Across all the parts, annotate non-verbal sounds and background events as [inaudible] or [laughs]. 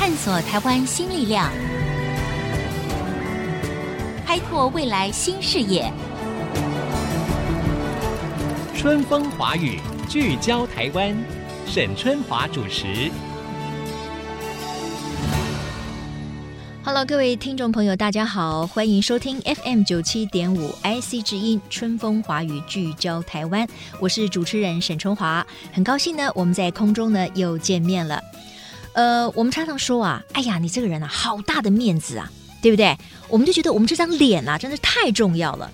探索台湾新力量，开拓未来新视野。春风华语，聚焦台湾，沈春华主持。Hello，各位听众朋友，大家好，欢迎收听 FM 九七点五 IC 之音春风华语聚焦台湾，我是主持人沈春华，很高兴呢，我们在空中呢又见面了。呃，我们常常说啊，哎呀，你这个人啊，好大的面子啊，对不对？我们就觉得我们这张脸啊，真的太重要了。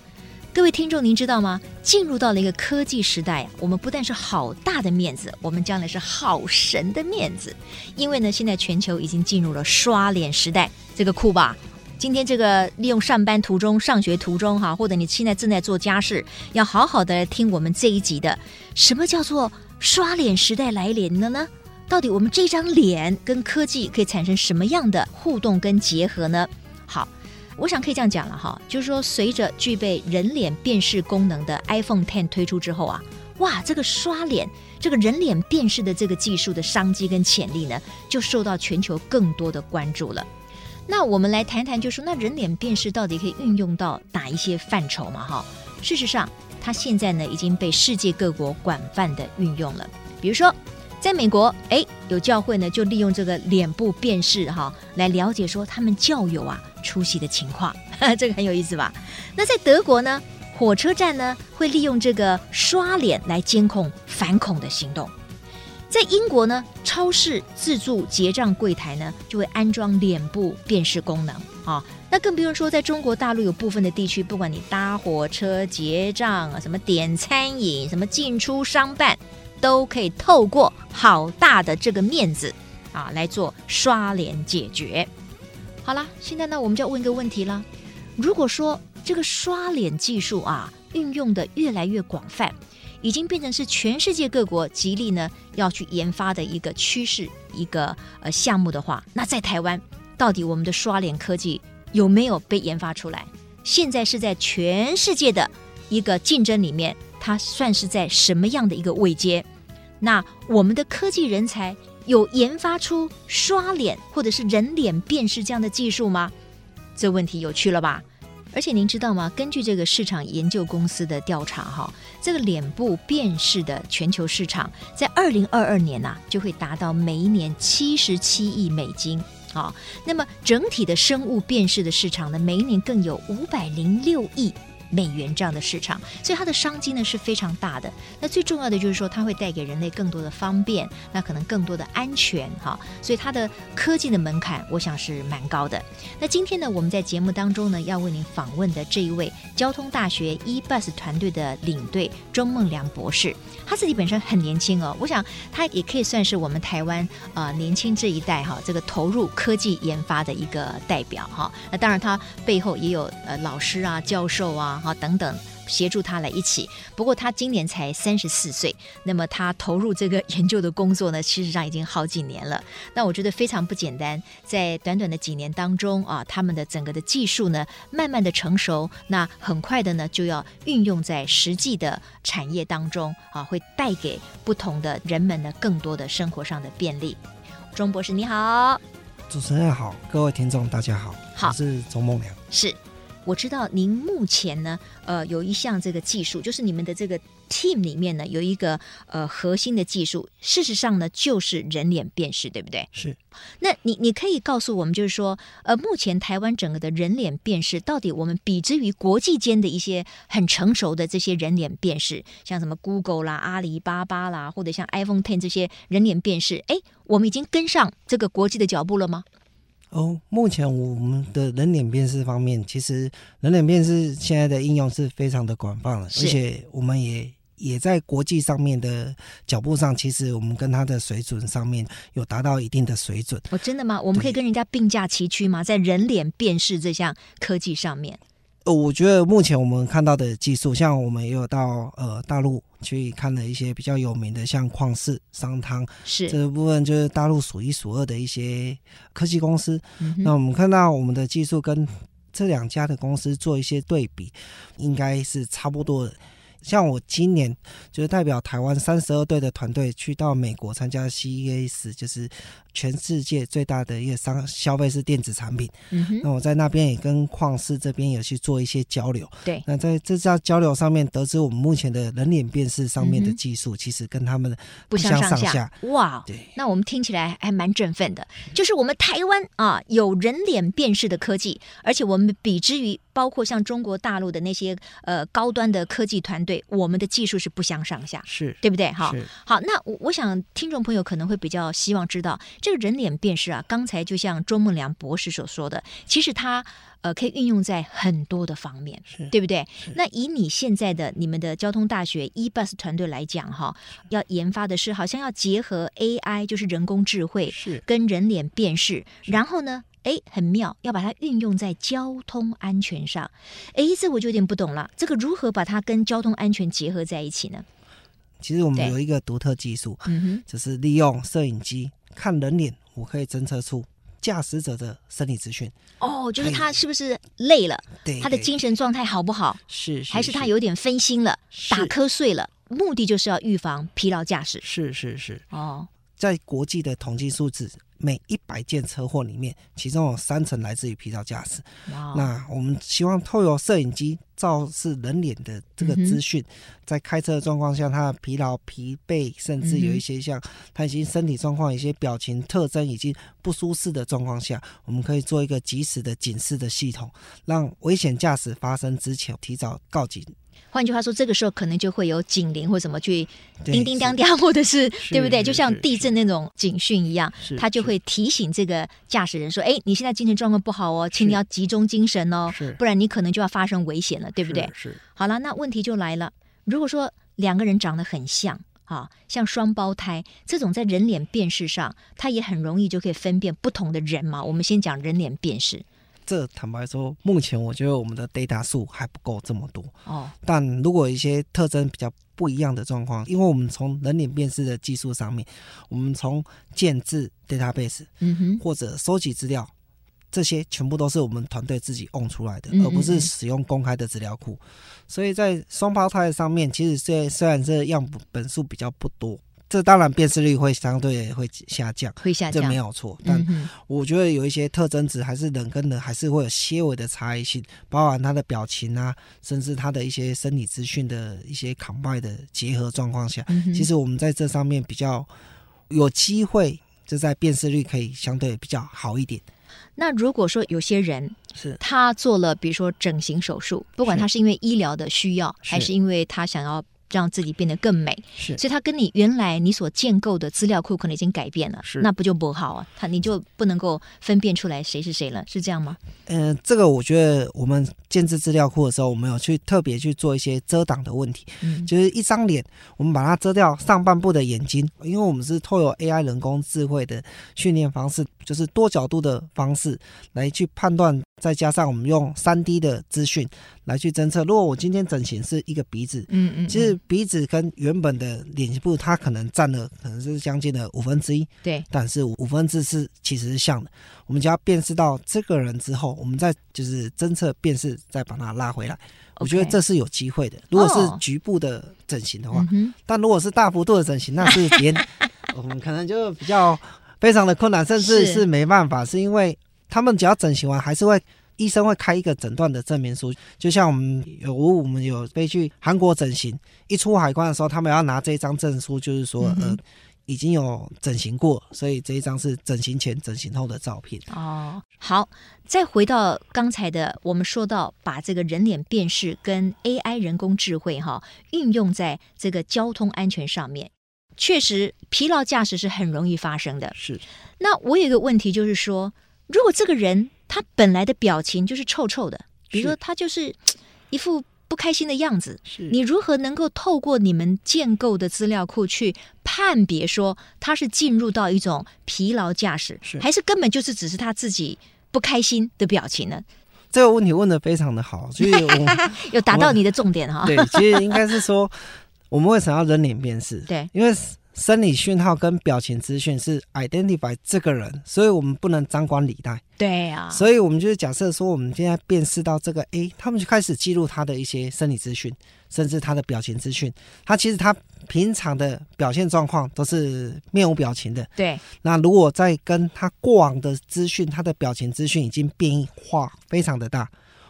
各位听众，您知道吗？进入到了一个科技时代，我们不但是好大的面子，我们将来是好神的面子。因为呢，现在全球已经进入了刷脸时代，这个酷吧？今天这个利用上班途中、上学途中哈，或者你现在正在做家事，要好好的听我们这一集的。什么叫做刷脸时代来临了呢？到底我们这张脸跟科技可以产生什么样的互动跟结合呢？好。我想可以这样讲了哈，就是说，随着具备人脸辨识功能的 iPhone Ten 推出之后啊，哇，这个刷脸、这个人脸辨识的这个技术的商机跟潜力呢，就受到全球更多的关注了。那我们来谈谈，就是说，那人脸辨识到底可以运用到哪一些范畴嘛？哈，事实上，它现在呢已经被世界各国广泛的运用了，比如说。在美国，哎，有教会呢，就利用这个脸部辨识哈，来了解说他们教友啊出席的情况，[laughs] 这个很有意思吧？那在德国呢，火车站呢会利用这个刷脸来监控反恐的行动。在英国呢，超市自助结账柜台呢就会安装脸部辨识功能啊。那更不用说，在中国大陆有部分的地区，不管你搭火车结账啊，什么点餐饮，什么进出商办。都可以透过好大的这个面子啊来做刷脸解决。好了，现在呢，我们就要问一个问题了：如果说这个刷脸技术啊运用的越来越广泛，已经变成是全世界各国极力呢要去研发的一个趋势、一个呃项目的话，那在台湾到底我们的刷脸科技有没有被研发出来？现在是在全世界的一个竞争里面。它算是在什么样的一个位阶？那我们的科技人才有研发出刷脸或者是人脸辨识这样的技术吗？这问题有趣了吧？而且您知道吗？根据这个市场研究公司的调查，哈，这个脸部辨识的全球市场在二零二二年呐、啊，就会达到每一年七十七亿美金。好，那么整体的生物辨识的市场呢，每一年更有五百零六亿。美元这样的市场，所以它的商机呢是非常大的。那最重要的就是说，它会带给人类更多的方便，那可能更多的安全哈。所以它的科技的门槛，我想是蛮高的。那今天呢，我们在节目当中呢，要为您访问的这一位交通大学 E-Bus 团队的领队钟孟良博士，他自己本身很年轻哦，我想他也可以算是我们台湾啊、年轻这一代哈这个投入科技研发的一个代表哈。那当然，他背后也有呃老师啊、教授啊。好，等等，协助他来一起。不过他今年才三十四岁，那么他投入这个研究的工作呢，事实上已经好几年了。那我觉得非常不简单，在短短的几年当中啊，他们的整个的技术呢，慢慢的成熟，那很快的呢，就要运用在实际的产业当中啊，会带给不同的人们呢，更多的生活上的便利。钟博士你好，主持人好，各位听众大家好，好，我是钟梦良，是。我知道您目前呢，呃，有一项这个技术，就是你们的这个 team 里面呢，有一个呃核心的技术，事实上呢，就是人脸辨识，对不对？是。那你你可以告诉我们，就是说，呃，目前台湾整个的人脸辨识，到底我们比之于国际间的一些很成熟的这些人脸辨识，像什么 Google 啦、阿里巴巴啦，或者像 iPhone Ten 这些人脸辨识，哎，我们已经跟上这个国际的脚步了吗？哦，目前我们的人脸辨识方面，其实人脸辨识现在的应用是非常的广泛了，而且我们也也在国际上面的脚步上，其实我们跟它的水准上面有达到一定的水准。哦，真的吗？我们可以跟人家并驾齐驱吗？在人脸辨识这项科技上面？呃，我觉得目前我们看到的技术，像我们也有到呃大陆去看了一些比较有名的，像旷世、商汤，是这个部分就是大陆数一数二的一些科技公司。嗯、那我们看到我们的技术跟这两家的公司做一些对比，应该是差不多的。像我今年就是代表台湾三十二队的团队去到美国参加 CES，就是全世界最大的一个商消费式电子产品。嗯哼。那我在那边也跟旷视这边有去做一些交流。对。那在这次交流上面，得知我们目前的人脸辨识上面的技术，其实跟他们。不相上下。哇。对。那我们听起来还蛮振奋的，就是我们台湾啊有人脸辨识的科技，而且我们比之于包括像中国大陆的那些呃高端的科技团队，我们的技术是不相上下，是对不对？哈，好，那我我想听众朋友可能会比较希望知道，这个人脸辨识啊，刚才就像周梦良博士所说的，其实它呃可以运用在很多的方面，对不对？那以你现在的你们的交通大学 eBus 团队来讲，哈，要研发的是好像要结合 AI，就是人工智慧，是跟人脸辨识，然后呢？哎，很妙，要把它运用在交通安全上。哎，这我就有点不懂了。这个如何把它跟交通安全结合在一起呢？其实我们有一个独特技术，嗯哼，就是利用摄影机看人脸，我可以侦测出驾驶者的生理资讯。哦，就是他是不是累了？对，他的精神状态好不好？是，是，还是他有点分心了，打瞌睡了？目的就是要预防疲劳驾驶。是是是。哦，在国际的统计数字。每一百件车祸里面，其中有三成来自于疲劳驾驶。那我们希望透过摄影机照视人脸的这个资讯，嗯、在开车的状况下，他的疲劳、疲惫，甚至有一些像他已经身体状况、一些表情特征已经不舒适的状况下，我们可以做一个及时的警示的系统，让危险驾驶发生之前提早告警。换句话说，这个时候可能就会有警铃或什么去叮叮当当，或者是对不对？就像地震那种警讯一样，它就会提醒这个驾驶人说：“哎，你现在精神状况不好哦，请你要集中精神哦，不然你可能就要发生危险了，对不对？”是。好了，那问题就来了，如果说两个人长得很像，啊，像双胞胎这种，在人脸辨识上，他也很容易就可以分辨不同的人嘛。我们先讲人脸辨识。这坦白说，目前我觉得我们的 data 数还不够这么多哦。但如果一些特征比较不一样的状况，因为我们从人脸辨识的技术上面，我们从建制 database，嗯哼，或者收集资料，这些全部都是我们团队自己 own 出来的，而不是使用公开的资料库。所以在双胞胎上面，其实虽虽然这样本数比较不多。这当然辨识率会相对会下降，会下降，这没有错。但我觉得有一些特征值还是人跟人还是会有些微的差异性，包含他的表情啊，甚至他的一些生理资讯的一些 combine 的结合状况下，其实我们在这上面比较有机会，就在辨识率可以相对比较好一点。那如果说有些人是他做了，比如说整形手术，不管他是因为医疗的需要，还是因为他想要。让自己变得更美，是，所以它跟你原来你所建构的资料库可能已经改变了，是，那不就不好啊？它你就不能够分辨出来谁是谁了，是这样吗？嗯、呃，这个我觉得我们建制资料库的时候，我们有去特别去做一些遮挡的问题，嗯，就是一张脸，我们把它遮掉上半部的眼睛，因为我们是透过 AI 人工智慧的训练方式，就是多角度的方式来去判断，再加上我们用三 D 的资讯来去侦测。如果我今天整形是一个鼻子，嗯嗯，其实。鼻子跟原本的脸部，它可能占了可能是将近的五分之一，对，但是五分之四其实是像的。我们只要辨识到这个人之后，我们再就是侦测辨识，再把它拉回来。我觉得这是有机会的。如果是局部的整形的话，oh. 但如果是大幅度的整形，那是连 [laughs] 我们可能就比较非常的困难，甚至是没办法，是，是因为他们只要整形完还是会。医生会开一个诊断的证明书，就像我们有我们有飞去韩国整形，一出海关的时候，他们要拿这张证书，就是说呃已经有整形过，所以这一张是整形前、整形后的照片。哦，好，再回到刚才的，我们说到把这个人脸辨识跟 AI 人工智慧哈运用在这个交通安全上面，确实疲劳驾驶是很容易发生的。是，那我有一个问题就是说，如果这个人。他本来的表情就是臭臭的，比如说他就是 [tsk] 一副不开心的样子。是你如何能够透过你们建构的资料库去判别说他是进入到一种疲劳驾驶，是还是根本就是只是他自己不开心的表情呢？这个问题问的非常的好，所以 [laughs] 我有达到你的重点哈。对，其实应该是说我们为什么要人脸辨识？对，因为生理讯号跟表情资讯是 identify 这个人，所以我们不能张冠李戴。对啊，所以我们就是假设说，我们现在辨识到这个 A，他们就开始记录他的一些生理资讯，甚至他的表情资讯。他其实他平常的表现状况都是面无表情的。对。那如果在跟他过往的资讯，他的表情资讯已经变化非常的大，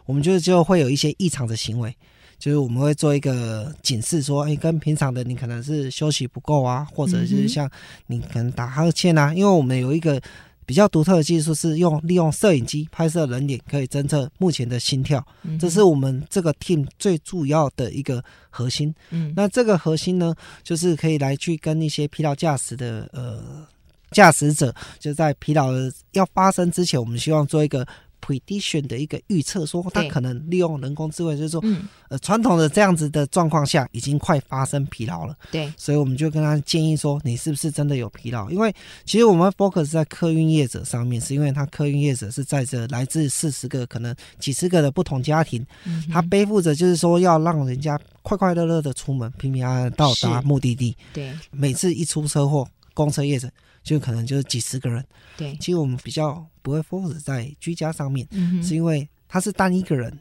我们就就会有一些异常的行为。就是我们会做一个警示，说，哎，跟平常的你可能是休息不够啊，或者就是像你可能打哈欠啊，因为我们有一个比较独特的技术，是用利用摄影机拍摄人脸，可以侦测目前的心跳，这是我们这个 team 最主要的一个核心。嗯，那这个核心呢，就是可以来去跟一些疲劳驾驶的呃驾驶者，就在疲劳要发生之前，我们希望做一个。Prediction 的一个预测，说他可能利用人工智慧，就是说，嗯、呃，传统的这样子的状况下，已经快发生疲劳了。对，所以我们就跟他建议说，你是不是真的有疲劳？因为其实我们 focus 在客运业者上面，是因为他客运业者是在这来自四十个、可能几十个的不同家庭，嗯、他背负着就是说要让人家快快乐乐的出门，平平安安到达目的地。对，每次一出车祸，公车业者就可能就是几十个人。对，其实我们比较。不会 focus 在居家上面，嗯、是因为他是单一个人，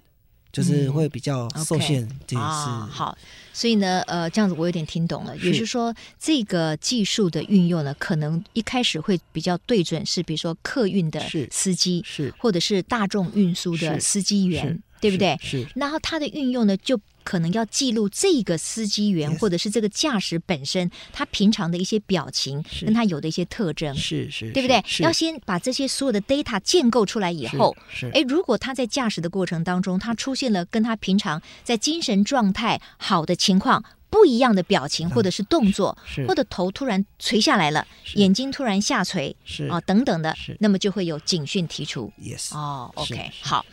就是会比较受限。这、嗯、是、哦、好，所以呢，呃，这样子我有点听懂了，也就是说，这个技术的运用呢，可能一开始会比较对准是，比如说客运的司机，是，或者是大众运输的司机员，对不对？是，然后它的运用呢，就。可能要记录这个司机员或者是这个驾驶本身，他平常的一些表情，跟他有的一些特征，是是，对不对？要先把这些所有的 data 建构出来以后，是，哎，如果他在驾驶的过程当中，他出现了跟他平常在精神状态好的情况不一样的表情或者是动作，或者头突然垂下来了，眼睛突然下垂，是。啊等等的，那么就会有警讯提出。Yes，哦，OK，好。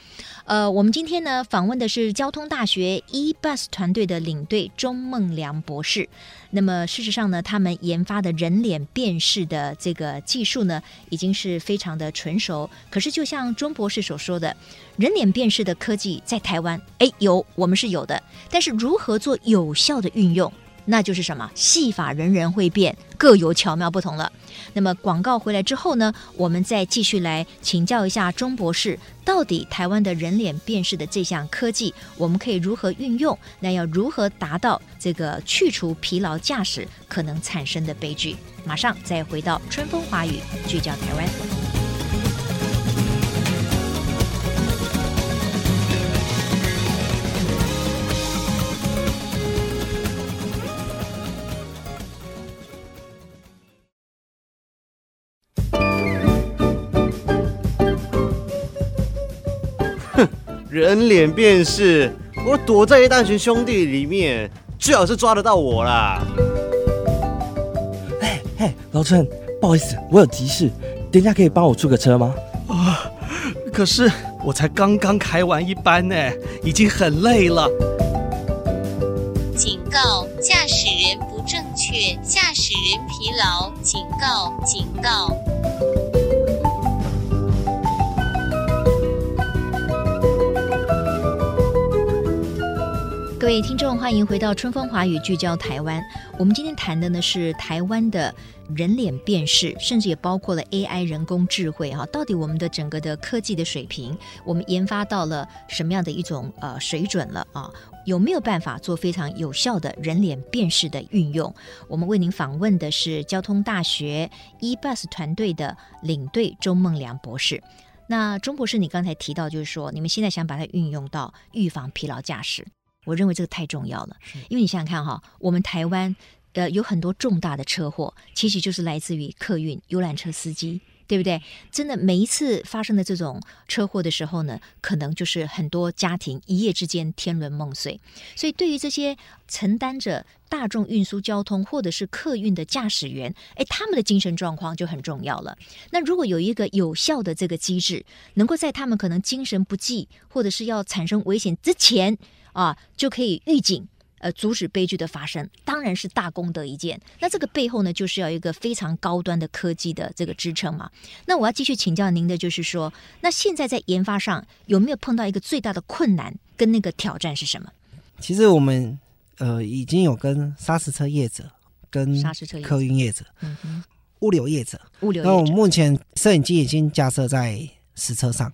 呃，我们今天呢访问的是交通大学 E-Bus 团队的领队钟孟良博士。那么事实上呢，他们研发的人脸辨识的这个技术呢，已经是非常的纯熟。可是就像钟博士所说的，人脸辨识的科技在台湾，哎，有，我们是有的。但是如何做有效的运用？那就是什么？戏法人人会变，各有巧妙不同了。那么广告回来之后呢，我们再继续来请教一下钟博士，到底台湾的人脸辨识的这项科技，我们可以如何运用？那要如何达到这个去除疲劳驾驶可能产生的悲剧？马上再回到春风华语，聚焦台湾。人脸辨识，我躲在一大群兄弟里面，最好是抓得到我啦。哎哎，老陈，不好意思，我有急事，等一下可以帮我出个车吗？啊，可是我才刚刚开完一班呢，已经很累了。警告：驾驶人不正确，驾驶人疲劳。警告！警告！各位听众，欢迎回到春风华语，聚焦台湾。我们今天谈的呢是台湾的人脸辨识，甚至也包括了 AI 人工智慧哈。到底我们的整个的科技的水平，我们研发到了什么样的一种呃水准了啊？有没有办法做非常有效的人脸辨识的运用？我们为您访问的是交通大学 E-Bus 团队的领队钟孟良博士。那钟博士，你刚才提到就是说，你们现在想把它运用到预防疲劳驾驶。我认为这个太重要了，因为你想想看哈，我们台湾呃有很多重大的车祸，其实就是来自于客运游览车司机，对不对？真的每一次发生的这种车祸的时候呢，可能就是很多家庭一夜之间天伦梦碎。所以对于这些承担着大众运输交通或者是客运的驾驶员，哎，他们的精神状况就很重要了。那如果有一个有效的这个机制，能够在他们可能精神不济或者是要产生危险之前，啊，就可以预警，呃，阻止悲剧的发生，当然是大功德一件。那这个背后呢，就是要一个非常高端的科技的这个支撑嘛。那我要继续请教您的，就是说，那现在在研发上有没有碰到一个最大的困难跟那个挑战是什么？其实我们呃已经有跟砂石车业者跟砂石车客运业者、物流业者。物流那我们目前摄影机已经架设在实车上。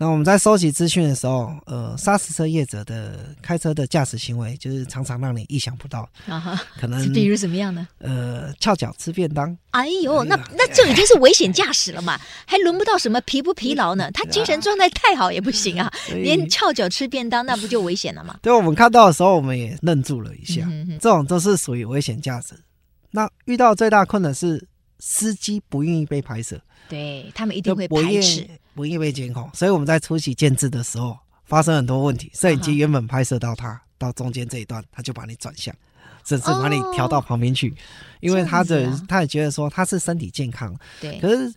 那我们在收集资讯的时候，呃，砂石车业者的开车的驾驶行为，就是常常让你意想不到，啊哈，可能比如什么样呢？呃翘脚吃便当，哎呦，那那这已经是危险驾驶了嘛，还轮不到什么疲不疲劳呢？他精神状态太好也不行啊，连翘脚吃便当，那不就危险了吗？[laughs] 对我们看到的时候，我们也愣住了一下。嗯哼哼这种都是属于危险驾驶。那遇到最大困难是司机不愿意被拍摄，对他们一定会排斥意。不愿意被监控，所以我们在初期建制的时候发生很多问题。摄影机原本拍摄到他，到中间这一段，他就把你转向，甚至把你调到旁边去，因为他的、他也觉得说他是身体健康。对，可是，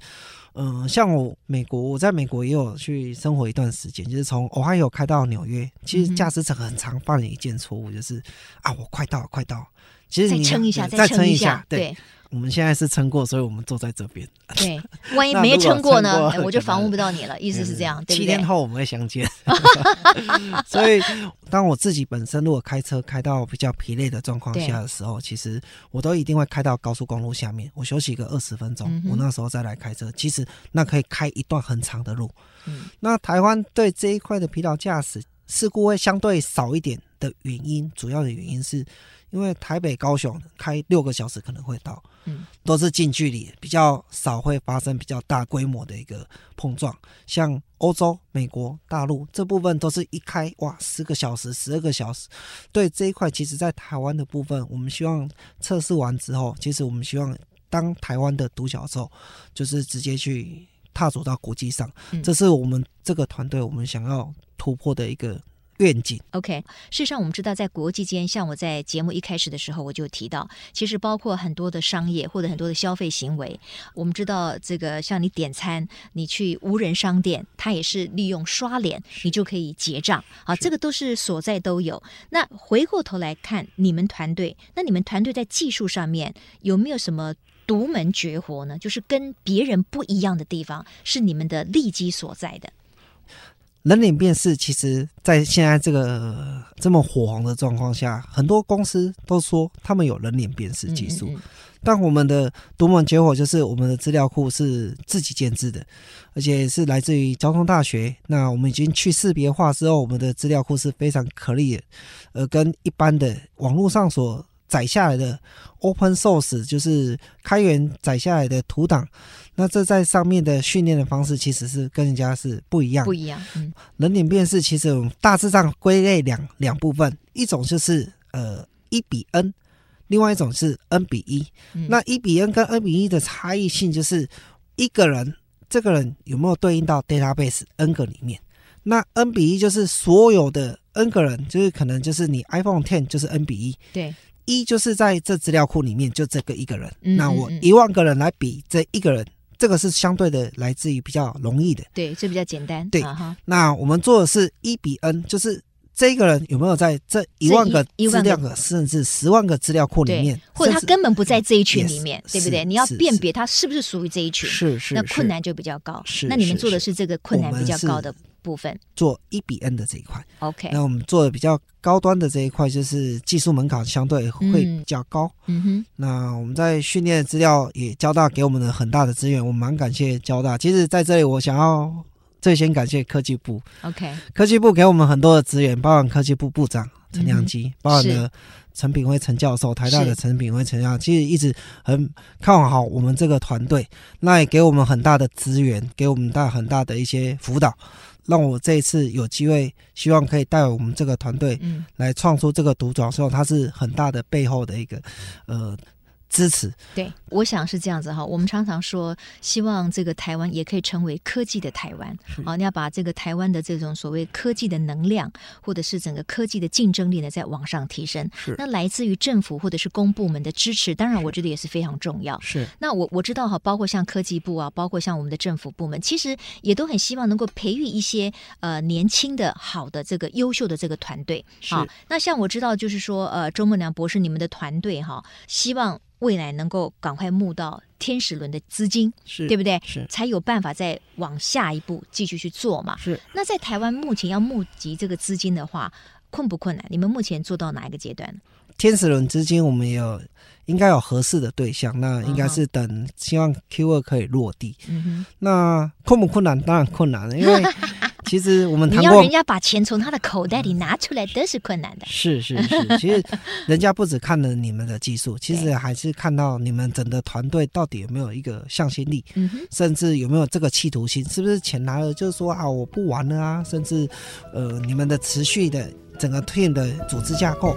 嗯、像我美国，我在美国也有去生活一段时间，就是从 Ohio 开到纽约。其实驾驶者很常犯了一件错误就是、啊，我快到了，快到了。其实再你撑一下，再撑一下，对，对我们现在是撑过，所以我们坐在这边。对，[laughs] 万一没撑过呢，哎我就访问不到。你了。意思是这样，对不七？天后我们会相见。[laughs] [laughs] 所以，当我自己本身如果开车开到比较疲累的状况下的时候，其实我都一定会开到高速公路下面，我休息个二十分钟，嗯我那时候再来开车。其实那可以开一段很长的路。嗯那台湾对这一块的疲劳驾驶事故会相对少一点的原因，主要的原因是因为台北、高雄开六个小时可能会到。嗯，都是近距离，比较少会发生比较大规模的一个碰撞。像欧洲、美国、大陆这部分都是一开哇，十个小时、十二个小时。对这一块，其实在台湾的部分，我们希望测试完之后，其实我们希望当台湾的独角兽，就是直接去踏足到国际上。嗯这是我们这个团队我们想要突破的一个愿景。OK，事实上我们知道，在国际间，像我在节目一开始的时候我就提到，其实包括很多的商业或者很多的消费行为，我们知道这个像你点餐，你去无人商店，它也是利用刷脸，你就可以结账好，这个都是所在都有。那回过头来看你们团队，那你们团队在技术上面有没有什么独门绝活呢？就是跟别人不一样的地方，是你们的利基所在的。人脸辨识，其实，在现在这个这么火红的状况下，很多公司都说他们有人脸辨识技术。嗯嗯嗯但我们的独门绝活就是我们的资料库是自己建制的，而且是来自于交通大学。那我们已经去识别化之后，我们的资料库是非常可以的，呃，跟一般的网络上所载下来的 open source 就是开源载下来的图档，那这在上面的训练的方式其实是跟人家是不一样。的。不一样，嗯。人脸辨识其实我们大致上归类两两部分，一种就是呃一比 n，另外一种是 n 比一、嗯。那一比 n 跟 n 比一的差异性就是一个人这个人有没有对应到 database n 个里面，那 n 比一就是所有的 n 个人，就是可能就是你 iPhone Ten 就是 n 比一，对，一就是在这资料库里面就这个一个人，嗯那我一万个人来比这一个人，这个是相对的来自于比较容易的。对，这比较简单，对那我们做的是一比 n，就是这个人有没有在这一万个一一万个资料个，甚至十万个资料库里面，，或者他根本不在这一群里面，对不对？你要辨别他是不是属于这一群，是是是那困难就比较高。是那你们做的是这个困难比较高的部分。做一比 n 的这一块。OK，那我们做的比较高端的这一块，就是技术门槛相对会比较高。嗯哼，那我们在训练的资料也交大给我们的很大的资源，我们蛮感谢交大。其实在这里，我想要最先感谢科技部，OK，科技部给我们很多的资源，包含科技部部长陈良基，嗯包含了陈炳辉陈教授，台大的陈炳辉陈教授，其实一直很看好我们这个团队，那也给我们很大的资源，给我们大很大的一些辅导，让我这一次有机会，希望可以带我们这个团队嗯，来创出这个独角兽，它是很大的背后的一个呃支持。对，我想是这样子哈。我们常常说，希望这个台湾也可以成为科技的台湾。好，你要把这个台湾的这种所谓科技的能量，或者是整个科技的竞争力呢，再往上提升。是那来自于政府或者是公部门的支持，当然我觉得也是非常重要。是那我我知道哈，包括像科技部啊，包括像我们的政府部门，其实也都很希望能够培育一些呃年轻的好的这个优秀的这个团队。是好，那像我知道就是说呃，周梦良博士你们的团队哈，希望未来能够赶快募到天使轮的资金，是对不对？是才有办法再往下一步继续去做嘛。是。那在台湾目前要募集这个资金的话，困不困难？你们目前做到哪一个阶段？天使轮资金我们有应该有合适的对象，那应该是等希望 Q 二可以落地。嗯哼，那困不困难？当然困难了，因为。其实我们你要人家把钱从他的口袋里拿出来都是困难的。是是是，[laughs] 其实人家不只看了你们的技术，其实还是看到你们整个团队到底有没有一个向心力，嗯、甚至有没有这个企图心，是不是钱拿了就是说啊我不玩了啊，甚至呃你们的持续的整个 team 的组织架构。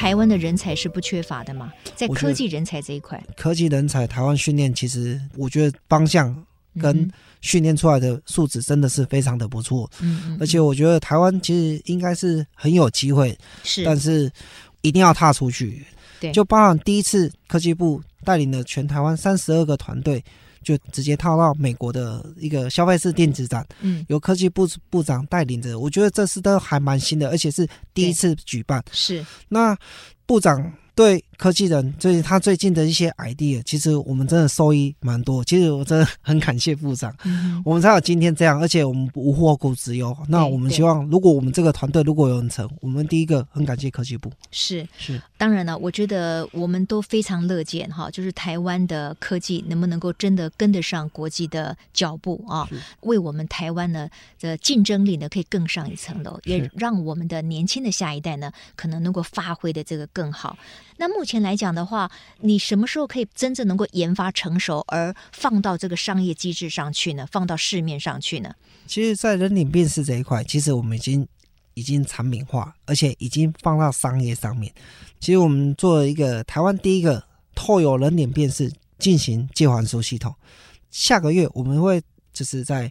台湾的人才是不缺乏的嘛？在科技人才这一块，科技人才台湾训练，其实我觉得方向跟训练出来的素质真的是非常的不错。嗯，嗯，而且我觉得台湾其实应该是很有机会，是，但是一定要踏出去。对，就包含第一次科技部带领了全台湾三十二个团队。就直接套到美国的一个消费式电子展，嗯，由科技部部长带领着，我觉得这次都还蛮新的，而且是第一次举办。是，那部长。对科技人，就是他最近的一些 idea，其实我们真的受益蛮多。其实我真的很感谢部长，嗯、我们才有今天这样，而且我们无后顾之忧。那我们希望，如果我们这个团队如果有人成，我们第一个很感谢科技部。是是，当然了，我觉得我们都非常乐见哈，就是台湾的科技能不能够真的跟得上国际的脚步啊，为我们台湾呢的竞争力呢可以更上一层楼，也让我们的年轻的下一代呢可能能够发挥的这个更好。那目前来讲的话，你什么时候可以真正能够研发成熟，而放到这个商业机制上去呢？放到市面上去呢？其实，在人脸辨识这一块，其实我们已经已经产品化，而且已经放到商业上面。其实，我们做了一个台湾第一个透有人脸辨识进行借还书系统。下个月我们会就是在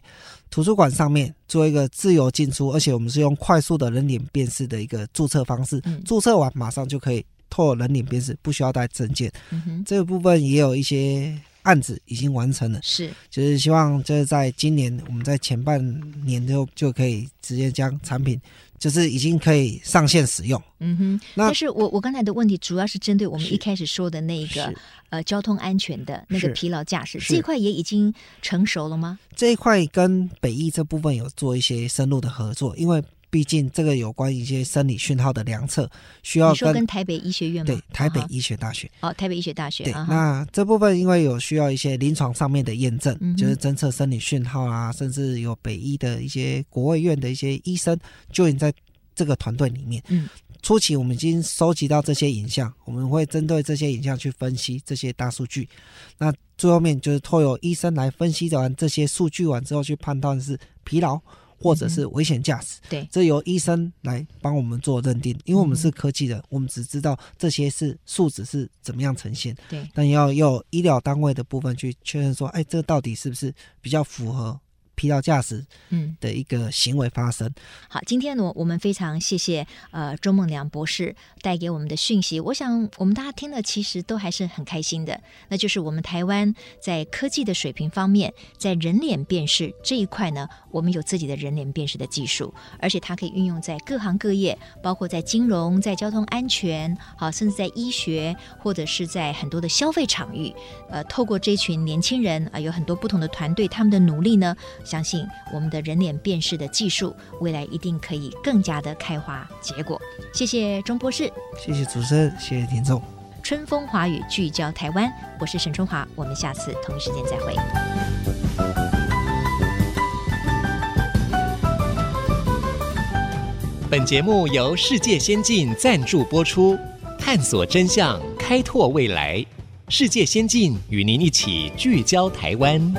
图书馆上面做一个自由进出，而且我们是用快速的人脸辨识的一个注册方式，嗯、注册完马上就可以。透过人脸辨识，不需要带证件，嗯哼，这个部分也有一些案子已经完成了。是，就是希望就是在今年，我们在前半年就就可以直接将产品，就是已经可以上线使用。嗯哼，那但是我我刚才的问题主要是针对我们一开始说的那个呃交通安全的那个疲劳驾驶这一块，也已经成熟了吗？这一块跟北翼这部分有做一些深入的合作，因为。毕竟这个有关一些生理讯号的量测，需要跟，跟台北医学院吗？对，台北医学大学。哦，台北医学大学。对，那这部分因为有需要一些临床上面的验证，嗯、就是侦测生理讯号啊，甚至有北医的一些国卫院的一些医生就已经在这个团队里面。嗯，初期我们已经收集到这些影像，我们会针对这些影像去分析这些大数据。那最后面就是透过医生来分析完这些数据完之后，去判断是疲劳。或者是危险驾驶，对，这由医生来帮我们做认定，因为我们是科技人，嗯、我们只知道这些是数值是怎么样呈现，对，但要用医疗单位的部分去确认说，哎，这到底是不是比较符合？疲劳驾驶，嗯，的一个行为发生。好，今天呢，我们非常谢谢呃周梦良博士带给我们的讯息。我想我们大家听了，其实都还是很开心的。那就是我们台湾在科技的水平方面，在人脸辨识这一块呢，我们有自己的人脸辨识的技术，而且它可以运用在各行各业，包括在金融、在交通安全，好，甚至在医学或者是在很多的消费场域。呃，透过这群年轻人啊、呃，有很多不同的团队，他们的努力呢。相信我们的人脸辨识的技术，未来一定可以更加的开花结果。谢谢钟博士，谢谢主持人，谢谢听众。春风华语聚焦台湾，我是沈春华，我们下次同一时间再会。本节目由世界先进赞助播出，探索真相，开拓未来。世界先进与您一起聚焦台湾。